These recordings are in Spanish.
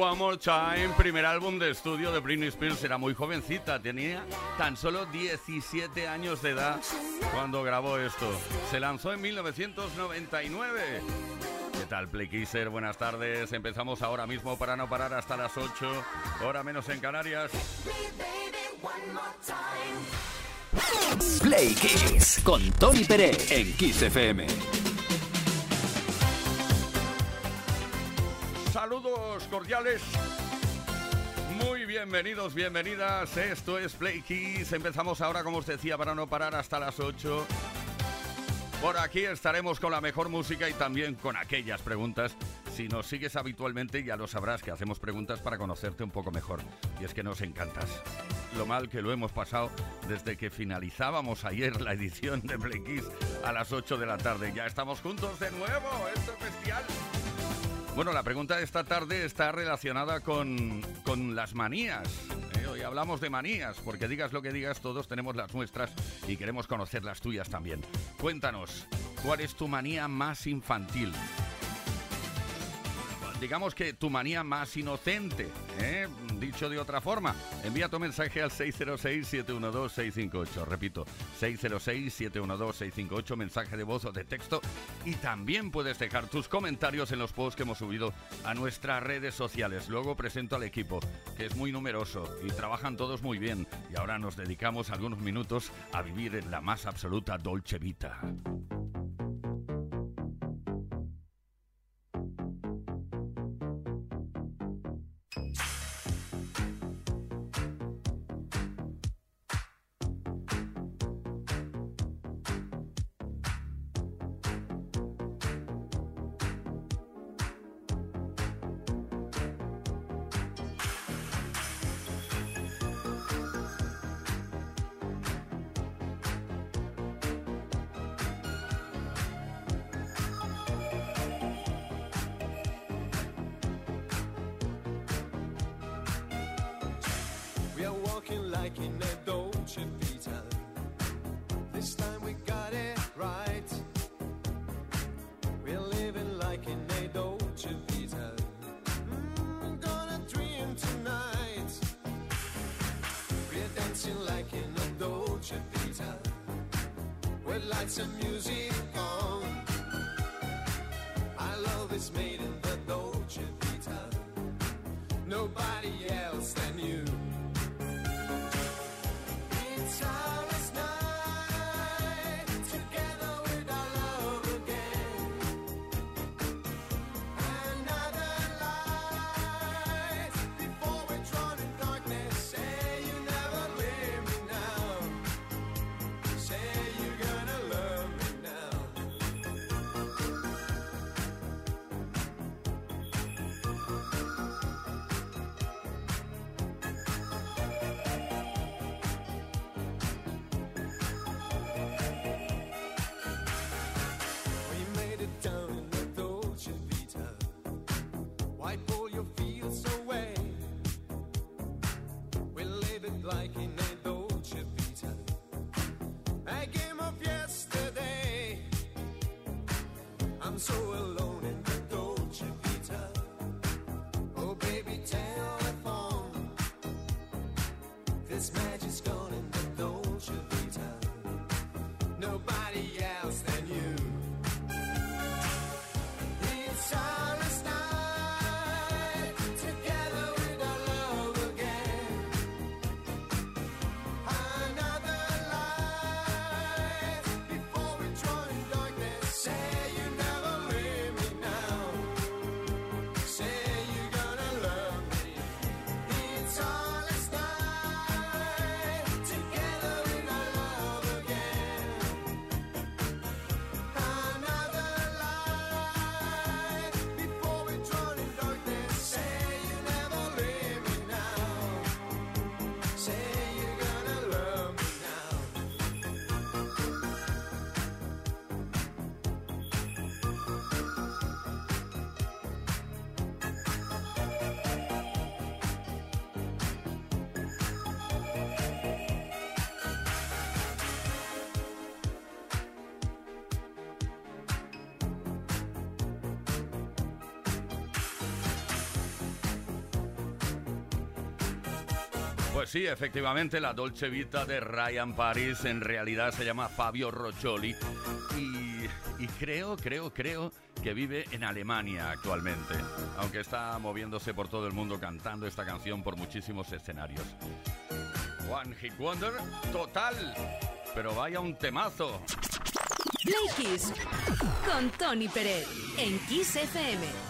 One More Time, primer álbum de estudio de Britney Spears, era muy jovencita, tenía tan solo 17 años de edad cuando grabó esto. Se lanzó en 1999. ¿Qué tal, Play Buenas tardes. Empezamos ahora mismo para no parar hasta las 8, hora menos en Canarias. Play Kiss con Tony Pérez en Kiss FM. Saludos cordiales. Muy bienvenidos, bienvenidas. Esto es Play Kiss. Empezamos ahora, como os decía, para no parar hasta las 8. Por aquí estaremos con la mejor música y también con aquellas preguntas. Si nos sigues habitualmente ya lo sabrás que hacemos preguntas para conocerte un poco mejor. Y es que nos encantas. Lo mal que lo hemos pasado desde que finalizábamos ayer la edición de Play Kiss a las 8 de la tarde. Ya estamos juntos de nuevo. Esto es bestial. Bueno, la pregunta de esta tarde está relacionada con, las manías. ¿eh? Hoy hablamos de manías, porque digas lo que digas, todos tenemos las nuestras y queremos conocer las tuyas también. Cuéntanos, ¿cuál es tu manía más infantil? Digamos que tu manía más inocente, ¿eh? dicho de otra forma. Envía tu mensaje al 606-712-658. Repito, 606-712-658, mensaje de voz o de texto. Y también puedes dejar tus comentarios en los posts que hemos subido a nuestras redes sociales. Luego presento al equipo, que es muy numeroso y trabajan todos muy bien. Y ahora nos dedicamos algunos minutos a vivir en la más absoluta Dolce Vita. like in a Dolce Vita. This time we got it right. We're living like in a Dolce Vita. Mm, gonna dream tonight. We're dancing like in a Dolce Vita. With lights and music on. so Pues sí, efectivamente, la Dolce Vita de Ryan Paris en realidad se llama Fabio Roccioli y, creo, creo, creo que vive en Alemania actualmente, aunque está moviéndose por todo el mundo cantando esta canción por muchísimos escenarios. One Hit Wonder, total, pero vaya un temazo. Con Tony Pérez en Kiss FM.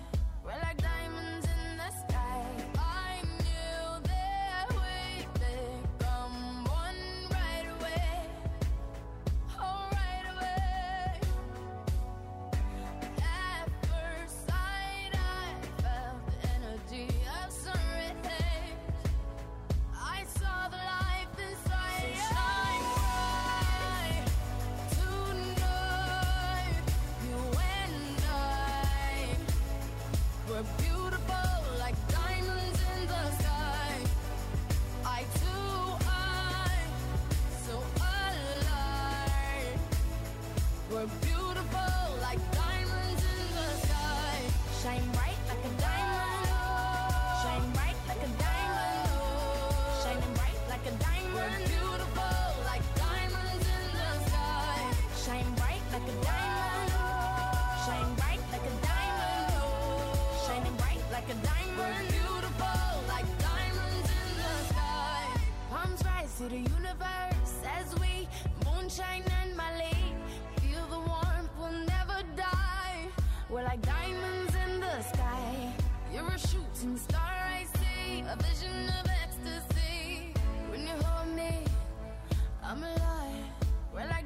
As we moonshine and Mali. Feel the warmth, we'll never die. We're like diamonds in the sky. You're a shooting star, I see. A vision of ecstasy. When you hold me, I'm alive. We're like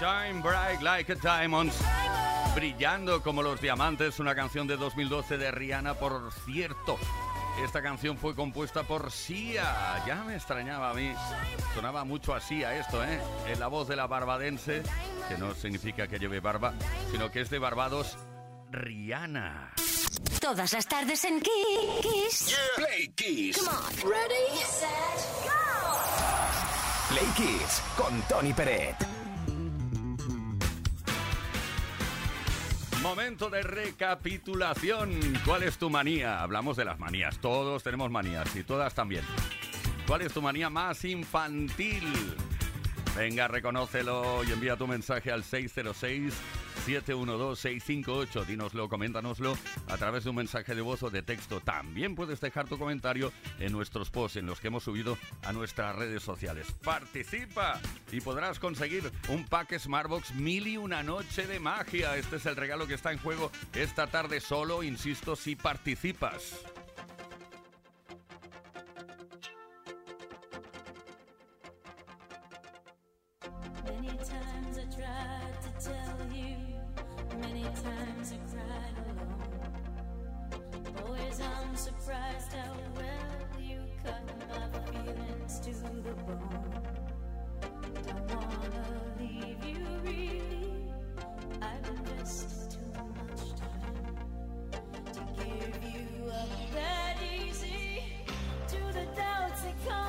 Shine Bright Like a Diamond. Brillando como los diamantes, una canción de 2012 de Rihanna, por cierto. Esta canción fue compuesta por Sia. Ya me extrañaba a mí. Sonaba mucho a Sia esto, ¿eh? En la voz de la barbadense, que no significa que lleve barba, sino que es de Barbados, Rihanna. Todas las tardes en Kiss. Play Kiss. Come on. Ready, set, go. Play Kiss con Tony Peret. Momento de recapitulación. ¿Cuál es tu manía? Hablamos de las manías. Todos tenemos manías y todas también. ¿Cuál es tu manía más infantil? Venga, reconócelo y envía tu mensaje al 606-712-658. Dínoslo, coméntanoslo a través de un mensaje de voz o de texto. También puedes dejar tu comentario en nuestros posts en los que hemos subido a nuestras redes sociales. ¡Participa! Y podrás conseguir un pack Smartbox mil y una noche de magia. Este es el regalo que está en juego esta tarde solo, insisto, si participas. times I cry alone. Boys, I'm surprised how well you cut my feelings to the bone. Don't wanna leave you really. I've invested too much time to give you up that easy. To the doubts that come.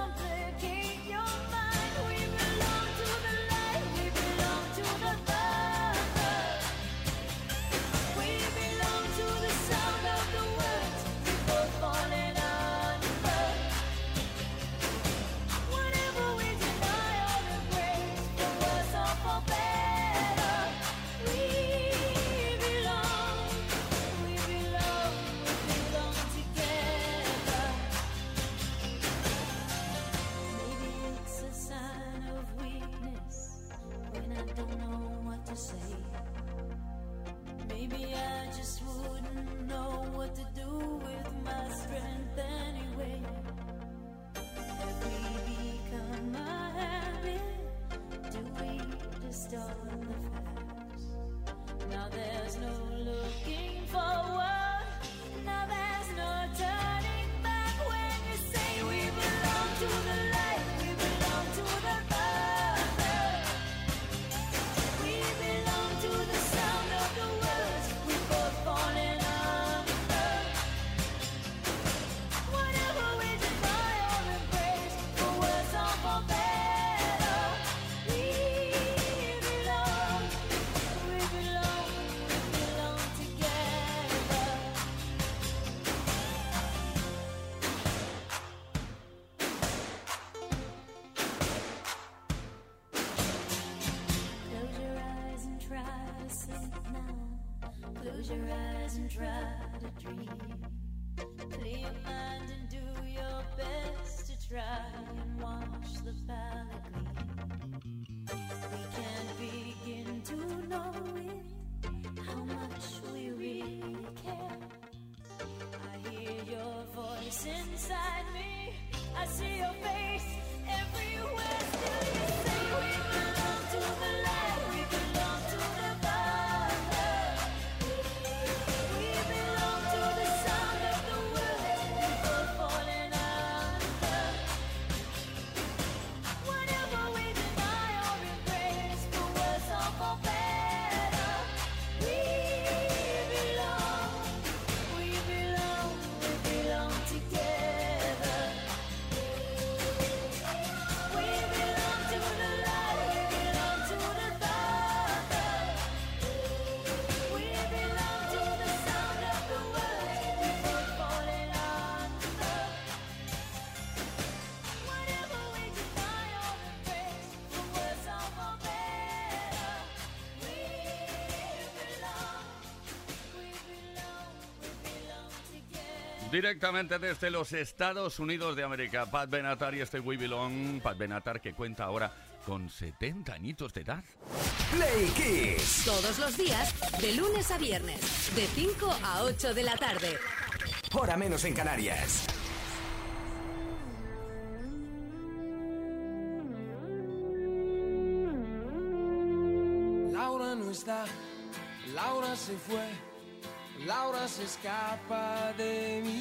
Close your eyes and try to dream. Clear your mind and do your best to try and wash the past. Directamente desde los Estados Unidos de América, Pat Benatar y este We Belong. Pat Benatar que cuenta ahora con 70 añitos de edad. Play Kiss. Todos los días, de lunes a viernes, de 5 a 8 de la tarde. Hora menos en Canarias. Laura no está, Laura se fue, Laura se escapa de mi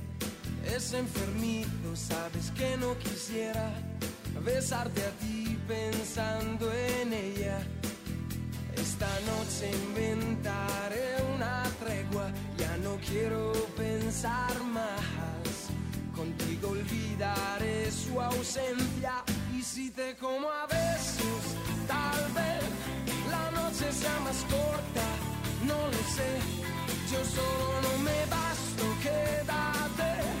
Es enfermizo, sabes que no quisiera besarte a ti pensando en ella. Esta noche inventaré una tregua, ya no quiero pensar más. Contigo olvidaré su ausencia y si te como a besos, tal vez la noche sea más corta, no lo sé. Yo solo no me basto, quédate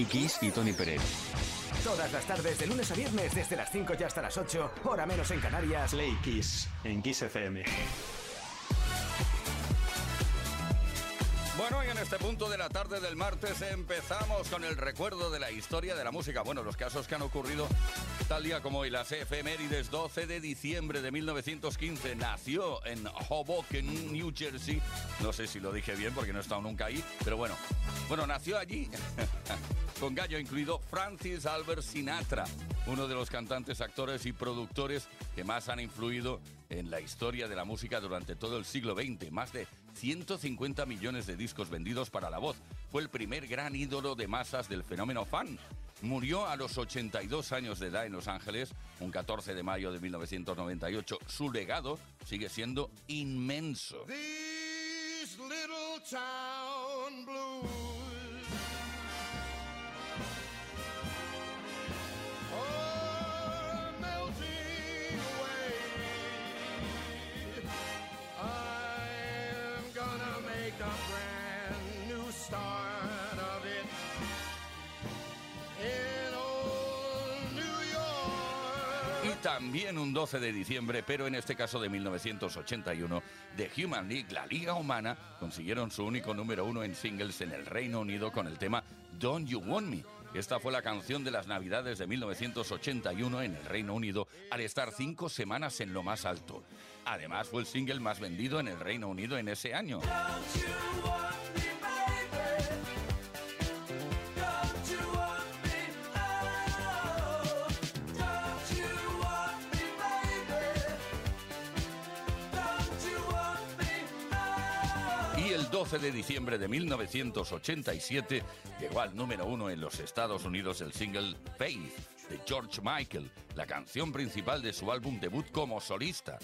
Play Kiss y Tony Pérez. Todas las tardes, de lunes a viernes, desde las 5 y hasta las 8, hora menos en Canarias. Play Kiss en Kiss FM. Bueno, y en este punto de la tarde del martes empezamos con el recuerdo de la historia de la música. Bueno, los casos que han ocurrido tal día como hoy, las efemérides 12 de diciembre de 1915. Nació en Hoboken, New Jersey. No sé si lo dije bien porque no he estado nunca ahí, pero bueno. Bueno, nació allí, con gallo incluido, Francis Albert Sinatra, uno de los cantantes, actores y productores que más han influido en la historia de la música durante todo el siglo XX. Más de 150 millones de discos vendidos para la voz. Fue el primer gran ídolo de masas del fenómeno fan. Murió a los 82 años de edad en Los Ángeles, un 14 de mayo de 1998. Su legado sigue siendo inmenso. These little town blues are también un 12 de diciembre, pero en este caso de 1981, The Human League, la Liga Humana, consiguieron su único número uno en singles en el Reino Unido con el tema Don't You Want Me. Esta fue la canción de las Navidades de 1981 en el Reino Unido, al estar cinco semanas en lo más alto. Además, fue el single más vendido en el Reino Unido en ese año. El 12 de diciembre de 1987 llegó al número uno en los Estados Unidos el single Faith de George Michael, la canción principal de su álbum debut como solista.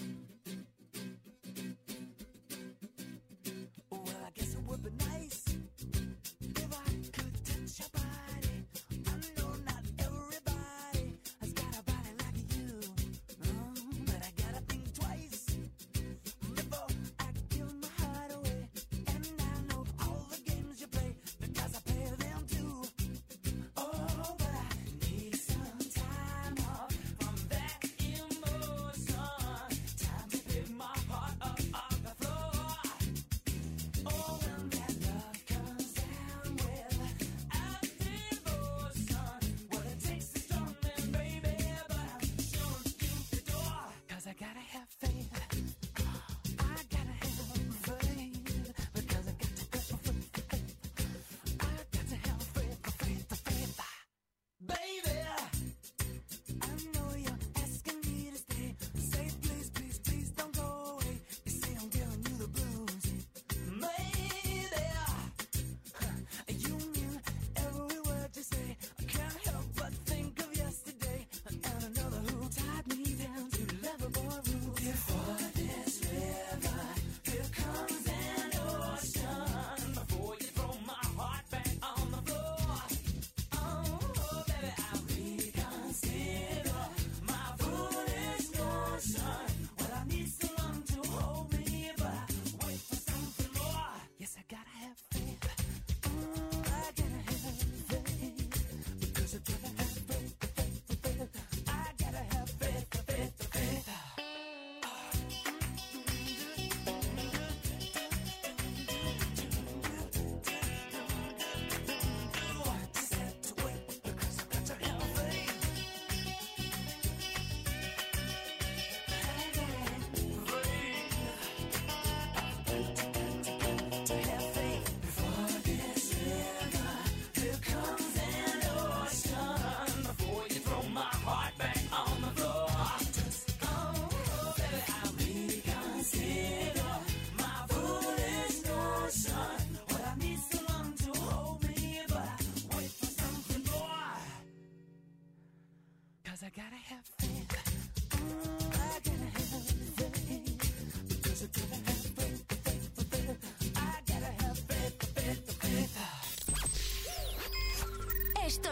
Cause I gotta have faith.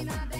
Marina de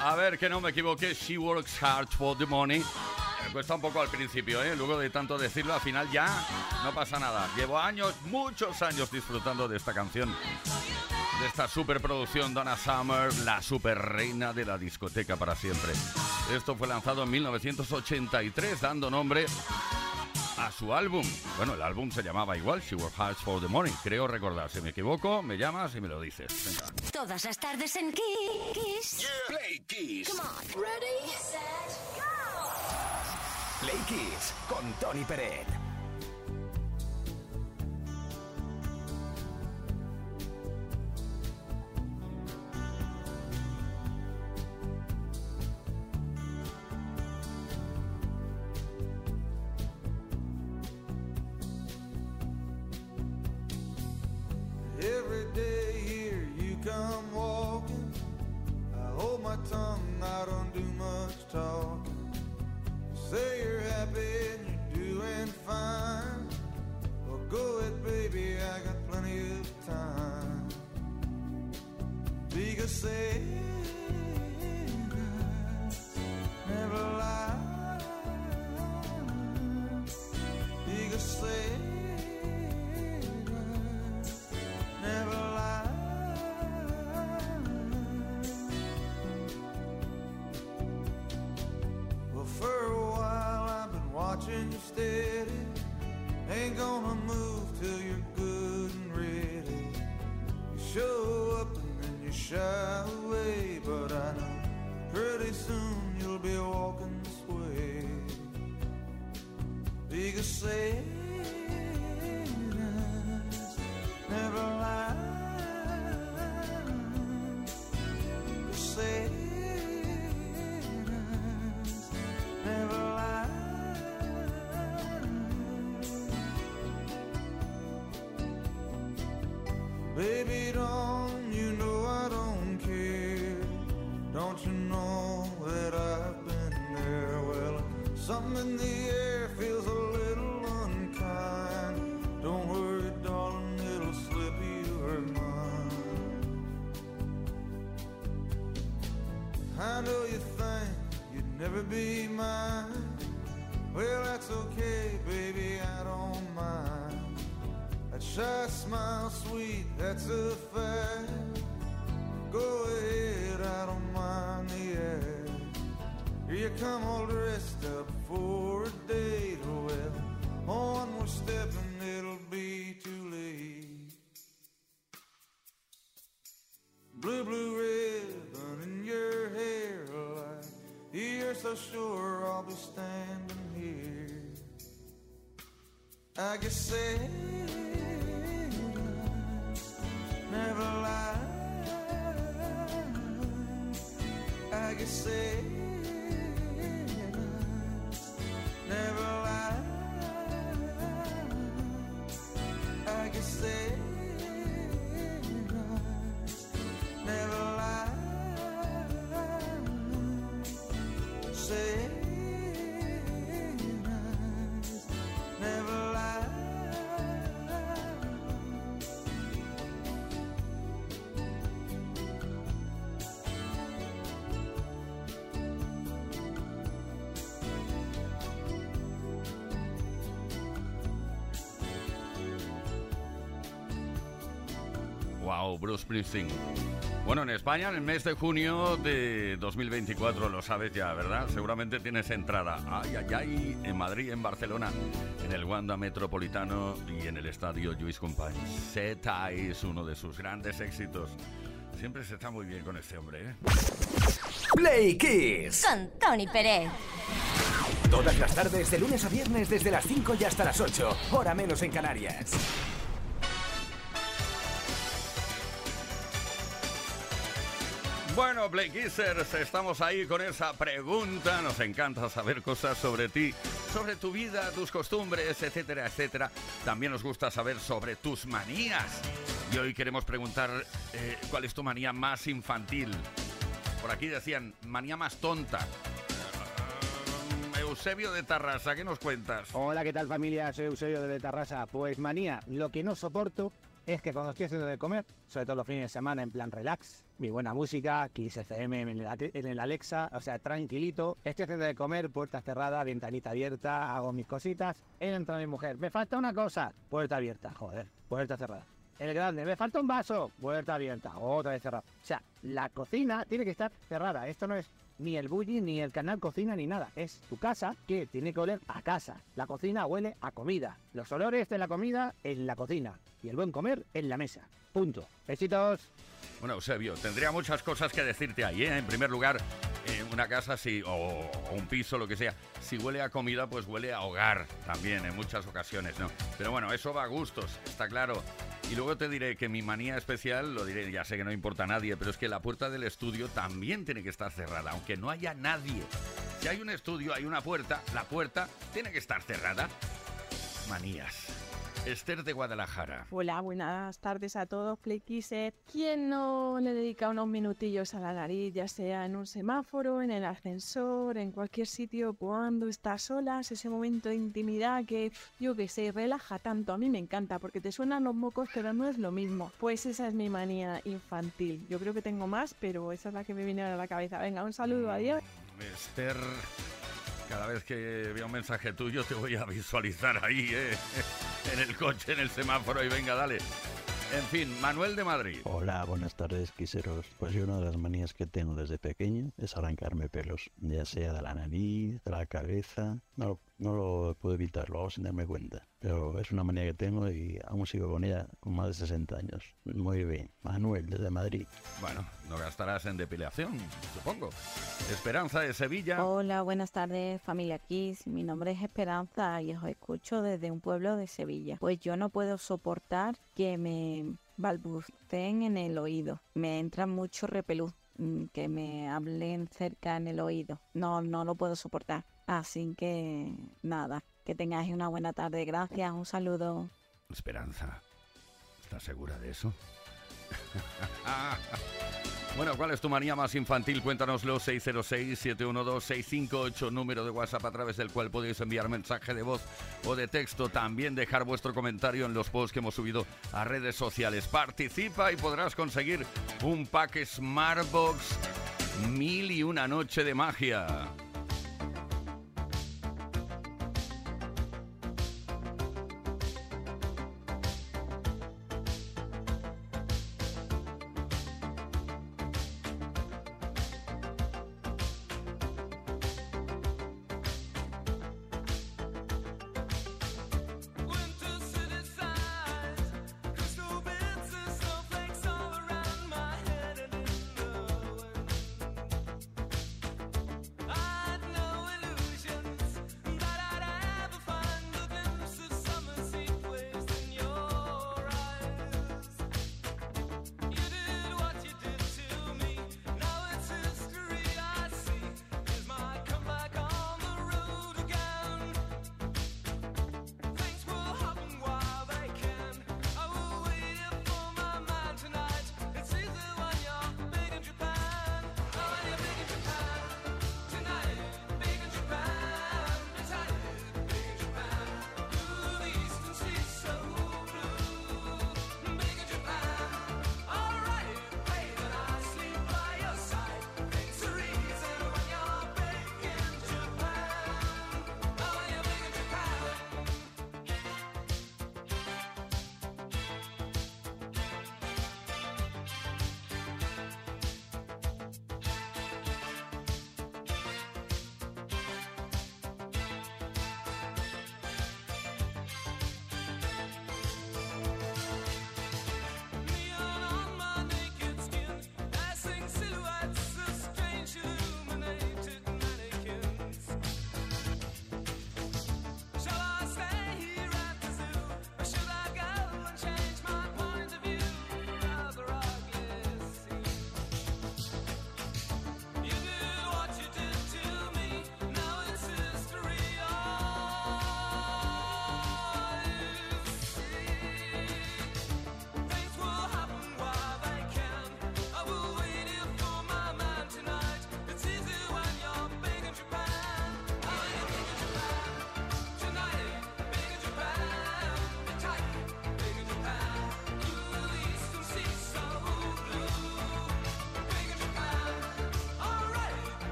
A ver, que no me equivoqué. She works hard for the money. Me cuesta un poco al principio, ¿eh? Luego de tanto decirlo, al final ya no pasa nada. Llevo años, muchos años disfrutando de esta canción. De esta superproducción Donna Summer, la super reina de la discoteca para siempre. Esto fue lanzado en 1983, dando nombre su álbum. Bueno, el álbum se llamaba igual, She Works Hard for the Money. Creo recordar. Si me equivoco, me llamas y me lo dices. Venga. Todas las tardes en Kiss. Play Kiss. Come on. Ready, set, go. Play Kiss con Tony Peret. Baby, don't you know I don't care? Don't you know that I've been there? Well, something in the air feels a little unkind. Don't worry, darling, it'll slip you your mind. I know you think you'd never be mine. Well, that's okay, baby, I don't shy smile, sweet, that's a fact. Go ahead, I don't mind the act. Here you come all dressed up for a date. Well, on we're stepping, it'll be too late. Blue, blue ribbon in your hair, like you're so sure I'll be standing here. I guess say Wow, Bruce Springsteen. Bueno, en España, en el mes de junio de 2024, lo sabes ya, ¿verdad? Seguramente tienes entrada. Ay, ay, ay, en Madrid, en Barcelona, en el Wanda Metropolitano y en el Estadio Lluís Companys. Zeta es uno de sus grandes éxitos. Siempre se está muy bien con este hombre, ¿eh? Play Kiss. Con Tony Pérez. Todas las tardes, de lunes a viernes, desde las 5 y hasta las 8. Hora menos en Canarias. Bueno, Play Kissers, estamos ahí con esa pregunta. Nos encanta saber cosas sobre ti, sobre tu vida, tus costumbres, etcétera, etcétera. También nos gusta saber sobre tus manías. Y hoy queremos preguntar eh, cuál es tu manía más infantil. Por aquí decían, manía más tonta. Eh, Eusebio de Tarrasa, ¿qué nos cuentas? Hola, ¿qué tal familia? Soy Eusebio de Tarrasa. Pues manía, lo que no soporto es que cuando estoy haciendo de comer, sobre todo los fines de semana en plan relax, mi buena música, Kiss FM en el, Alexa, o sea, tranquilito, estoy haciendo de comer, puerta cerrada, ventanita abierta, hago mis cositas, entra mi mujer, me falta una cosa, puerta abierta, joder, puerta cerrada. El grande, me falta un vaso, puerta abierta, otra vez cerrada. O sea, la cocina tiene que estar cerrada. Esto no es ni el bully, ni el canal cocina, ni nada. Es tu casa que tiene que oler a casa. La cocina huele a comida. Los olores de la comida en la cocina. Y el buen comer en la mesa. Punto. Besitos. Bueno, Eusebio, tendría muchas cosas que decirte ahí, ¿eh? En primer lugar, eh, una casa si, o, o un piso, lo que sea, si huele a comida, pues huele a hogar también en muchas ocasiones, ¿no? Pero bueno, eso va a gustos, está claro. Y luego te diré que mi manía especial, lo diré, ya sé que no importa a nadie, pero es que la puerta del estudio también tiene que estar cerrada, aunque no haya nadie. Si hay un estudio, hay una puerta, la puerta tiene que estar cerrada. Manías. Esther de Guadalajara. Hola, buenas tardes a todos, Flequiset. ¿Quién no le dedica unos minutillos a la nariz, ya sea en un semáforo, en el ascensor, en cualquier sitio, cuando estás solas, ese momento de intimidad que, yo qué sé, relaja tanto? A mí me encanta porque te suenan los mocos, pero no es lo mismo. Pues esa es mi manía infantil. Yo creo que tengo más, pero esa es la que me viene a la cabeza. Venga, un saludo, adiós. Esther, cada vez que vea un mensaje tuyo te voy a visualizar ahí, ¿eh? en el coche, en el semáforo y venga, dale. En fin, Manuel de Madrid. Hola, buenas tardes, quiseros. Pues yo una de las manías que tengo desde pequeño es arrancarme pelos, ya sea de la nariz, de la cabeza. No, no lo puedo evitar, lo hago sin darme cuenta. Pero es una manía que tengo y aún sigo con ella con más de 60 años. Muy bien. Manuel, desde Madrid. Bueno, no gastarás en depilación, supongo. Esperanza de Sevilla. Hola, buenas tardes familia Kiss. Mi nombre es Esperanza y os escucho desde un pueblo de Sevilla. Pues yo no puedo soportar que me balbuceen en el oído. Me entra mucho repelús mm, que me hablen cerca en el oído. No, no lo puedo soportar. Así que nada, que tengáis una buena tarde. Gracias, un saludo. Esperanza, ¿estás segura de eso? Bueno, ¿cuál es tu manía más infantil? Cuéntanoslo 606-712-658, número de WhatsApp a través del cual podéis enviar mensaje de voz o de texto. También dejar vuestro comentario en los posts que hemos subido a redes sociales. Participa y podrás conseguir un pack Smartbox Mil y una noche de magia.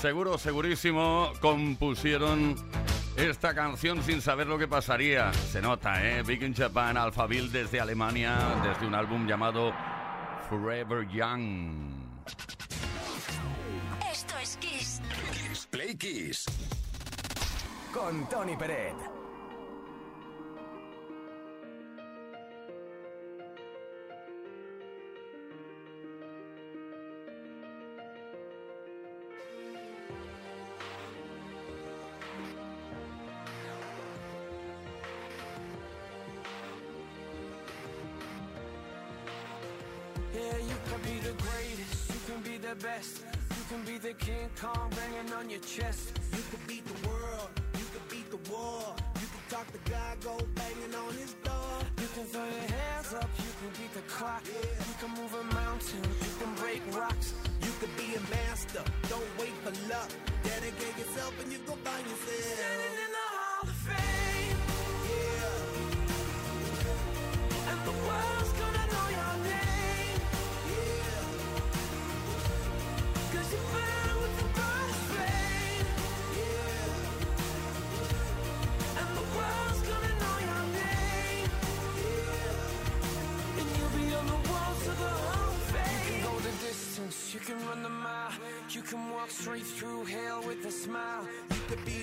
Seguro, segurísimo, compusieron esta canción sin saber lo que pasaría. Se nota, ¿eh? Big in Japan, Alphaville desde Alemania, desde un álbum llamado Forever Young. Esto es Kiss. Kiss Play Kiss. Con Tony Peret. Your chest. You could beat the world, you could beat the war. You can talk to God, go banging on his door. You can throw your hands up, you can beat the clock. Yeah. You can move a mountain, you can break rocks. You could be a master, don't wait for luck. Dedicate yourself and you go find yourself. Standing in the Hall of Fame, Yeah, and the world's gonna know your name. yeah. Cause you you can run the mile. You can walk straight through hell with a smile. You could be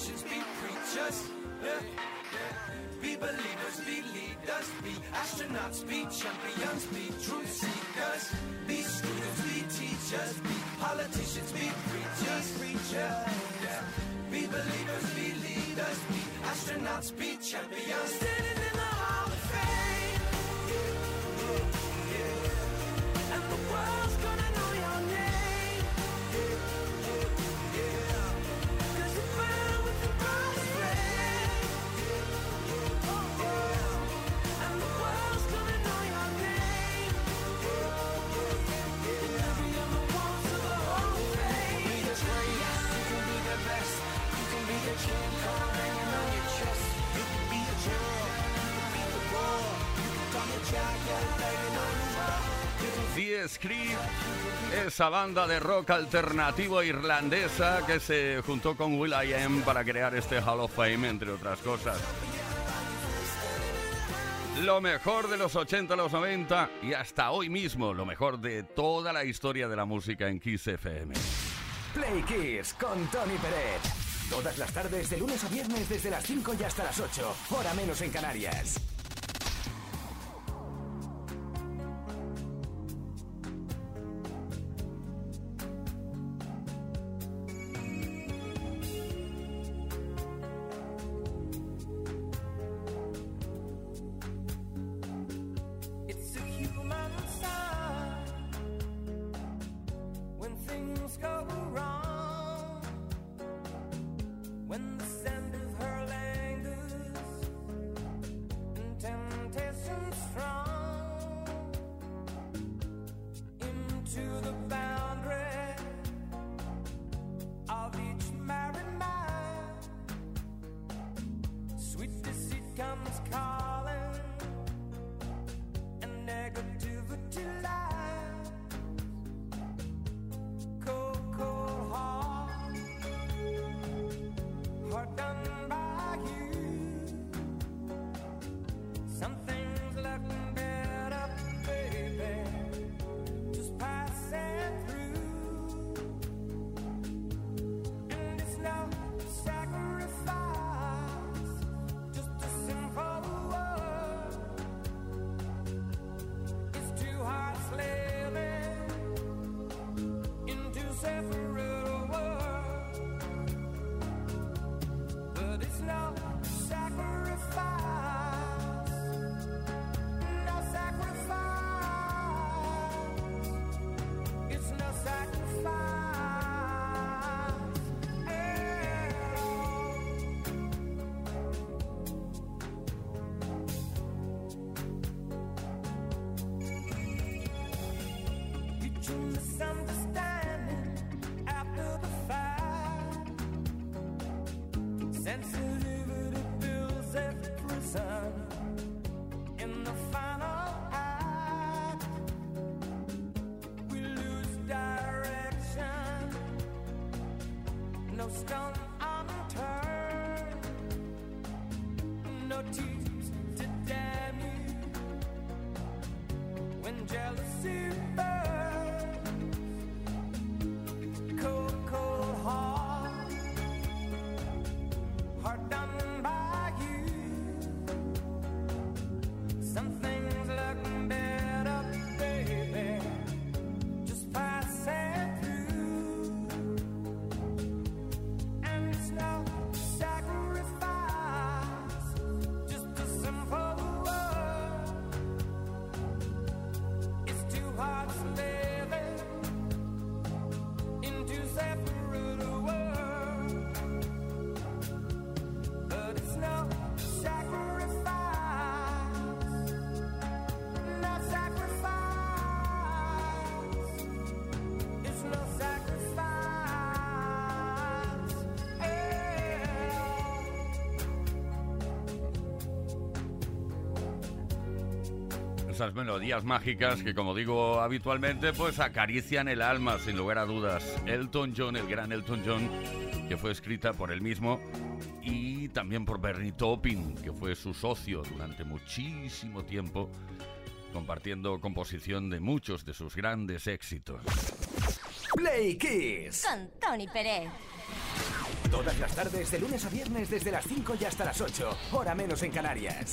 politicians, be preachers. Yeah, yeah. Be believers, be leaders, be astronauts, be champions, be truth seekers. Be students, be teachers, be politicians, be preachers, preachers. Yeah. Be believers, be leaders, be astronauts, be champions. Standing in the Hall of Fame. And the world's gonna know your name. The Script, esa banda de rock alternativo irlandesa que se juntó con Will I Am para crear este Hall of Fame, entre otras cosas. Lo mejor de los 80, los 90 y hasta hoy mismo, lo mejor de toda la historia de la música en Kiss FM. Play Kiss con Tony Peret. Todas las tardes, de lunes a viernes, desde las 5 y hasta las 8. Hora menos en Canarias. and soon Esas melodías mágicas que, como digo habitualmente, pues acarician el alma, sin lugar a dudas. Elton John, el gran Elton John, que fue escrita por él mismo y también por Bernie Taupin, que fue su socio durante muchísimo tiempo, compartiendo composición de muchos de sus grandes éxitos. Play Kiss. Con Tony Pérez. Todas las tardes, de lunes a viernes, desde las 5 y hasta las 8. Hora menos en Canarias.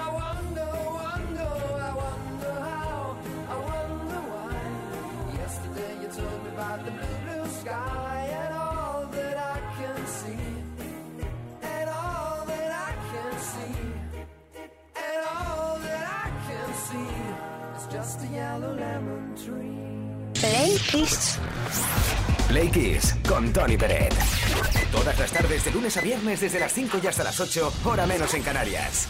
Kiss. Play Kiss con Tony Peret. Todas las tardes de lunes a viernes desde las 5 y hasta las 8, hora menos en Canarias.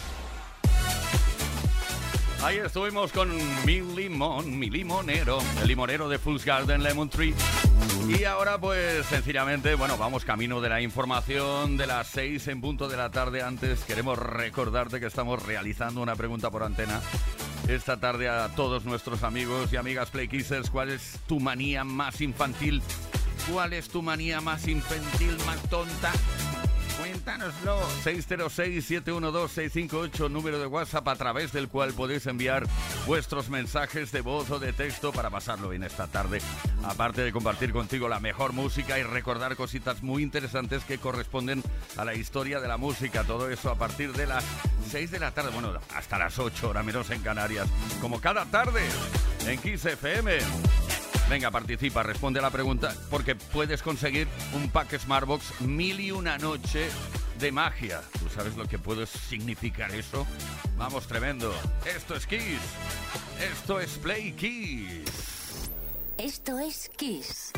Ahí estuvimos con mi limón, mi limonero, el limonero de Fool's Garden Lemon Tree. Y ahora pues sencillamente, bueno, vamos camino de la información de las 6 en punto de la tarde. Antes queremos recordarte que estamos realizando una pregunta por antena esta tarde a todos nuestros amigos y amigas Play Kissers. ¿Cuál es tu manía más infantil? ¿Cuál es tu manía más infantil, más tonta? Cuéntanoslo. 606-712-658, número de WhatsApp a través del cual podéis enviar vuestros mensajes de voz o de texto para pasarlo bien esta tarde. Aparte de compartir contigo la mejor música y recordar cositas muy interesantes que corresponden a la historia de la música. Todo eso a partir de las 6 de la tarde, bueno, hasta las 8, hora menos en Canarias. Como cada tarde en Kiss FM. Venga, participa, responde a la pregunta, porque puedes conseguir un pack Smartbox mil y una noche de magia. ¿Tú sabes lo que puede significar eso? Vamos, tremendo. Esto es Kiss. Esto es Play Kiss. Esto es Kiss.